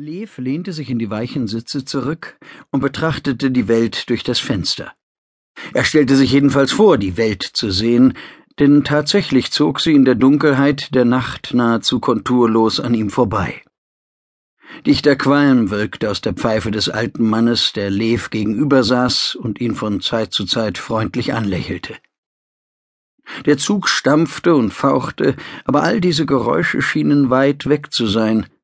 Lev lehnte sich in die weichen Sitze zurück und betrachtete die Welt durch das Fenster. Er stellte sich jedenfalls vor, die Welt zu sehen, denn tatsächlich zog sie in der Dunkelheit der Nacht nahezu konturlos an ihm vorbei. Dichter Qualm wölkte aus der Pfeife des alten Mannes, der Lev gegenüber saß und ihn von Zeit zu Zeit freundlich anlächelte. Der Zug stampfte und fauchte, aber all diese Geräusche schienen weit weg zu sein –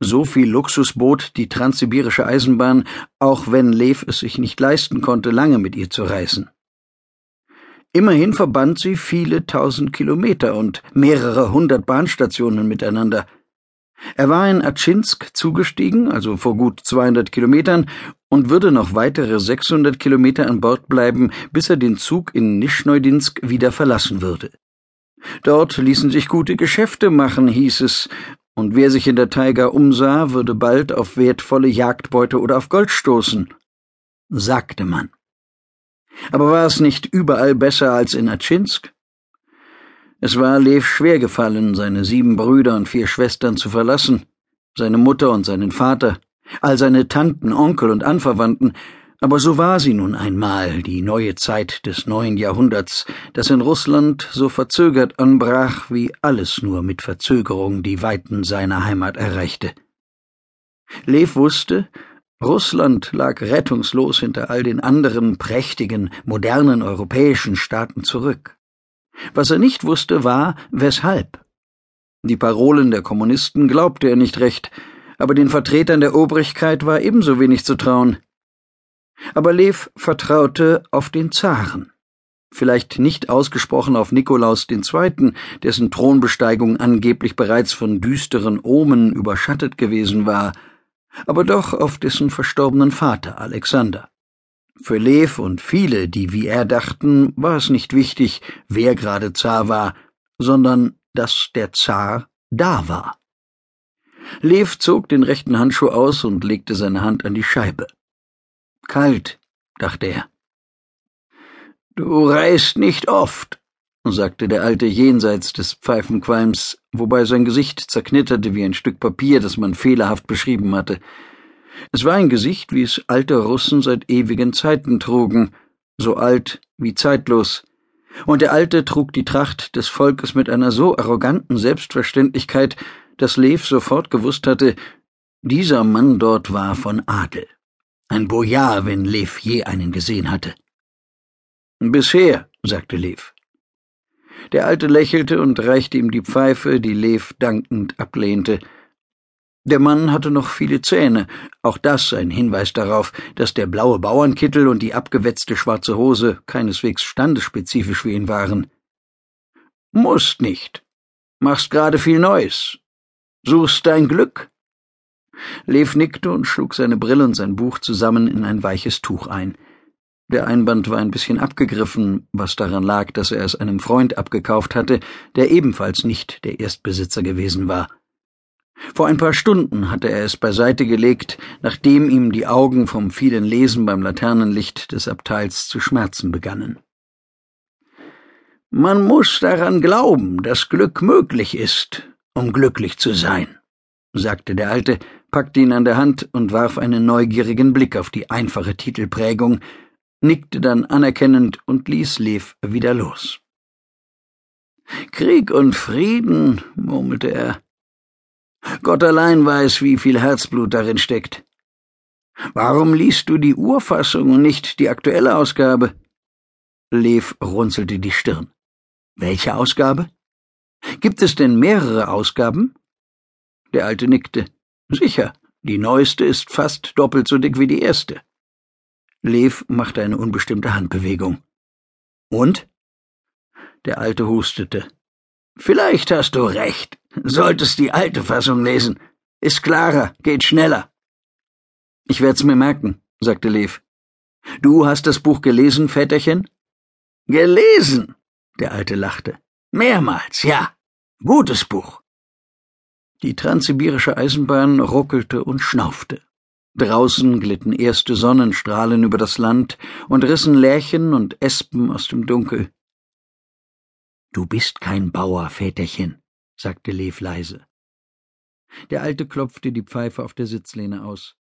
so viel Luxus bot die transsibirische Eisenbahn, auch wenn Lev es sich nicht leisten konnte, lange mit ihr zu reisen. Immerhin verband sie viele tausend Kilometer und mehrere hundert Bahnstationen miteinander. Er war in Atschinsk zugestiegen, also vor gut 200 Kilometern, und würde noch weitere 600 Kilometer an Bord bleiben, bis er den Zug in Nischneudinsk wieder verlassen würde. Dort ließen sich gute Geschäfte machen, hieß es, und wer sich in der Taiga umsah, würde bald auf wertvolle Jagdbeute oder auf Gold stoßen, sagte man. Aber war es nicht überall besser als in Atschinsk? Es war Lev schwer gefallen, seine sieben Brüder und vier Schwestern zu verlassen, seine Mutter und seinen Vater, all seine Tanten, Onkel und Anverwandten, aber so war sie nun einmal, die neue Zeit des neuen Jahrhunderts, das in Russland so verzögert anbrach, wie alles nur mit Verzögerung die Weiten seiner Heimat erreichte. Lev wusste, Russland lag rettungslos hinter all den anderen prächtigen, modernen europäischen Staaten zurück. Was er nicht wusste, war, weshalb. Die Parolen der Kommunisten glaubte er nicht recht, aber den Vertretern der Obrigkeit war ebenso wenig zu trauen. Aber Lev vertraute auf den Zaren. Vielleicht nicht ausgesprochen auf Nikolaus II., dessen Thronbesteigung angeblich bereits von düsteren Omen überschattet gewesen war, aber doch auf dessen verstorbenen Vater Alexander. Für Lev und viele, die wie er dachten, war es nicht wichtig, wer gerade Zar war, sondern dass der Zar da war. Lev zog den rechten Handschuh aus und legte seine Hand an die Scheibe. Kalt, dachte er. Du reist nicht oft, sagte der Alte jenseits des Pfeifenqualms, wobei sein Gesicht zerknitterte wie ein Stück Papier, das man fehlerhaft beschrieben hatte. Es war ein Gesicht, wie es alte Russen seit ewigen Zeiten trugen, so alt wie zeitlos. Und der Alte trug die Tracht des Volkes mit einer so arroganten Selbstverständlichkeit, dass Lev sofort gewusst hatte, dieser Mann dort war von Adel. Ein Bojar, wenn Lev je einen gesehen hatte. Bisher, sagte Lev. Der Alte lächelte und reichte ihm die Pfeife, die Lev dankend ablehnte. Der Mann hatte noch viele Zähne, auch das ein Hinweis darauf, dass der blaue Bauernkittel und die abgewetzte schwarze Hose keineswegs standesspezifisch für ihn waren. Musst nicht. Machst gerade viel Neues. Suchst dein Glück? Lev nickte und schlug seine Brille und sein Buch zusammen in ein weiches Tuch ein. Der Einband war ein bisschen abgegriffen, was daran lag, dass er es einem Freund abgekauft hatte, der ebenfalls nicht der Erstbesitzer gewesen war. Vor ein paar Stunden hatte er es beiseite gelegt, nachdem ihm die Augen vom vielen Lesen beim Laternenlicht des Abteils zu schmerzen begannen. Man muss daran glauben, dass Glück möglich ist, um glücklich zu sein, sagte der Alte, packte ihn an der Hand und warf einen neugierigen Blick auf die einfache Titelprägung, nickte dann anerkennend und ließ Lev wieder los. Krieg und Frieden, murmelte er. Gott allein weiß, wie viel Herzblut darin steckt. Warum liest du die Urfassung und nicht die aktuelle Ausgabe? Lev runzelte die Stirn. Welche Ausgabe? Gibt es denn mehrere Ausgaben? Der Alte nickte. Sicher, die neueste ist fast doppelt so dick wie die erste. Lev machte eine unbestimmte Handbewegung. Und? Der Alte hustete. Vielleicht hast du recht. Solltest die alte Fassung lesen. Ist klarer, geht schneller. Ich werd's mir merken, sagte Lev. Du hast das Buch gelesen, Väterchen? Gelesen? Der Alte lachte. Mehrmals, ja. Gutes Buch. Die transsibirische Eisenbahn ruckelte und schnaufte. Draußen glitten erste Sonnenstrahlen über das Land und rissen Lärchen und Espen aus dem Dunkel. Du bist kein Bauer, Väterchen, sagte Lev leise. Der Alte klopfte die Pfeife auf der Sitzlehne aus.